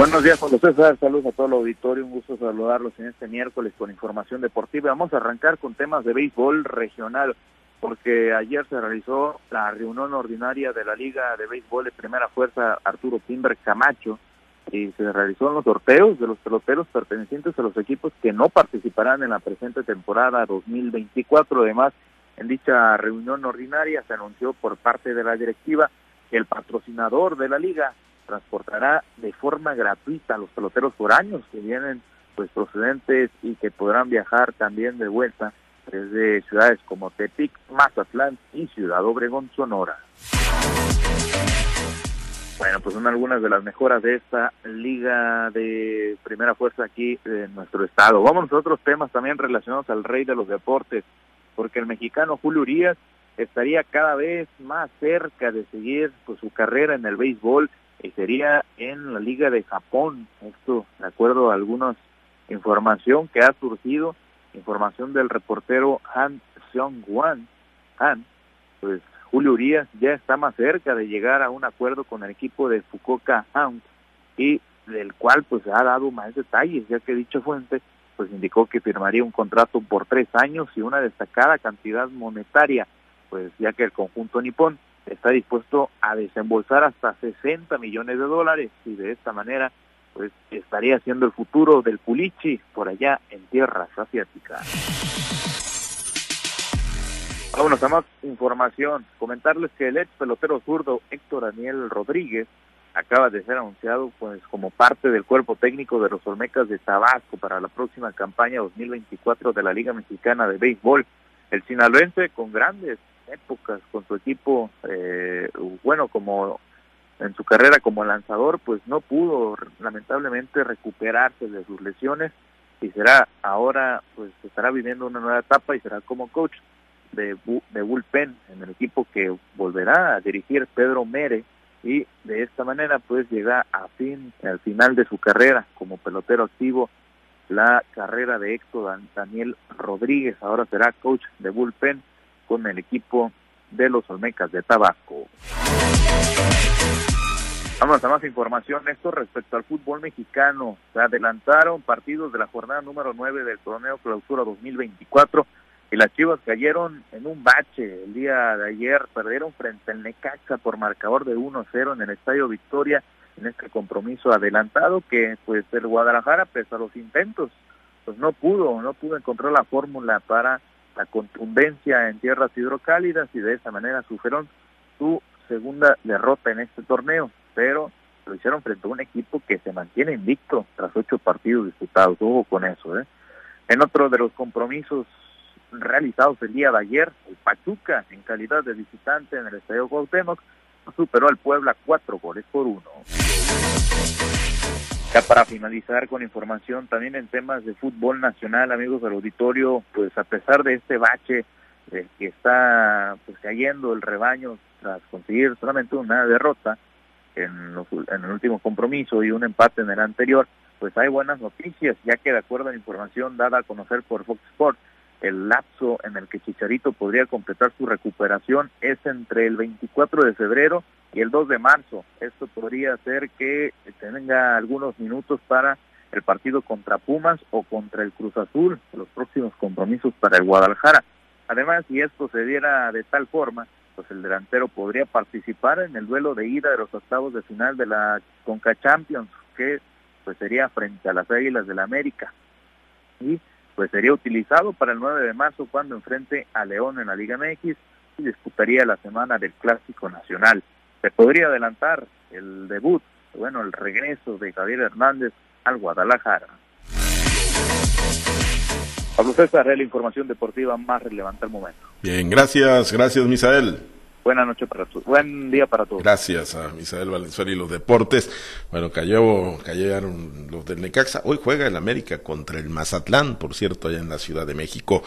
Buenos días, Pablo César. Saludos a todo el auditorio. Un gusto saludarlos en este miércoles con información deportiva. Vamos a arrancar con temas de béisbol regional, porque ayer se realizó la reunión ordinaria de la Liga de Béisbol de Primera Fuerza Arturo Timber Camacho y se realizó los sorteos de los peloteros pertenecientes a los equipos que no participarán en la presente temporada 2024. Además, en dicha reunión ordinaria se anunció por parte de la directiva que el patrocinador de la liga transportará de forma gratuita a los peloteros por años que vienen pues procedentes y que podrán viajar también de vuelta desde ciudades como Tepic, Mazatlán y Ciudad Obregón, Sonora. Bueno, pues son algunas de las mejoras de esta liga de primera fuerza aquí en nuestro estado. Vamos a otros temas también relacionados al rey de los deportes, porque el mexicano Julio Urias estaría cada vez más cerca de seguir pues, su carrera en el béisbol y sería en la Liga de Japón. Esto, de acuerdo a algunas información que ha surgido, información del reportero Han Seong-wan, Han, pues Julio Urias ya está más cerca de llegar a un acuerdo con el equipo de Fukuoka Hound y del cual pues ha dado más detalles, ya que dicha fuente pues indicó que firmaría un contrato por tres años y una destacada cantidad monetaria, pues ya que el conjunto nipón está dispuesto a desembolsar hasta 60 millones de dólares y de esta manera pues estaría siendo el futuro del Pulichi por allá en tierras asiáticas. Vámonos a más información. Comentarles que el ex pelotero zurdo Héctor Daniel Rodríguez acaba de ser anunciado pues como parte del cuerpo técnico de los Olmecas de Tabasco para la próxima campaña 2024 de la Liga Mexicana de Béisbol. El sinaloense con grandes épocas con su equipo, eh, bueno, como en su carrera como lanzador, pues no pudo lamentablemente recuperarse de sus lesiones y será ahora, pues estará viviendo una nueva etapa y será como coach de, de bullpen en el equipo que volverá a dirigir Pedro Mere y de esta manera pues llega a fin, al final de su carrera como pelotero activo la carrera de Héctor Daniel Rodríguez, ahora será coach de bullpen con el equipo de los Olmecas de Tabasco. Vamos a más información, esto respecto al fútbol mexicano. Se adelantaron partidos de la jornada número 9 del torneo Clausura 2024 y las Chivas cayeron en un bache el día de ayer, perdieron frente al Necaxa por marcador de 1-0 en el Estadio Victoria en este compromiso adelantado que pues el Guadalajara pese a los intentos pues no pudo, no pudo encontrar la fórmula para la contundencia en tierras hidrocálidas y de esa manera sufrieron su segunda derrota en este torneo, pero lo hicieron frente a un equipo que se mantiene invicto tras ocho partidos disputados, ojo con eso. ¿eh? En otro de los compromisos realizados el día de ayer, el Pachuca, en calidad de visitante en el Estadio Cuauhtémoc, superó al Puebla cuatro goles por uno. Ya para finalizar con información también en temas de fútbol nacional, amigos del auditorio, pues a pesar de este bache eh, que está pues cayendo el rebaño tras conseguir solamente una derrota en, en el último compromiso y un empate en el anterior, pues hay buenas noticias, ya que de acuerdo a la información dada a conocer por Fox Sports, el lapso en el que Chicharito podría completar su recuperación es entre el 24 de febrero y el 2 de marzo. Esto podría hacer que tenga algunos minutos para el partido contra Pumas o contra el Cruz Azul, los próximos compromisos para el Guadalajara. Además, si esto se diera de tal forma, pues el delantero podría participar en el duelo de ida de los octavos de final de la Conca Champions, que pues sería frente a las Águilas del la América. Y pues sería utilizado para el 9 de marzo cuando enfrente a León en la Liga MX y disputaría la semana del Clásico Nacional. Se podría adelantar el debut, bueno, el regreso de Javier Hernández al Guadalajara. Pablo César, la información deportiva más relevante al momento. Bien, gracias, gracias Misael. Buenas noches para todos. Buen día para todos. Gracias a Misael Valenzuela y los deportes. Bueno, cayó, cayeron los del Necaxa. Hoy juega el América contra el Mazatlán, por cierto, allá en la Ciudad de México.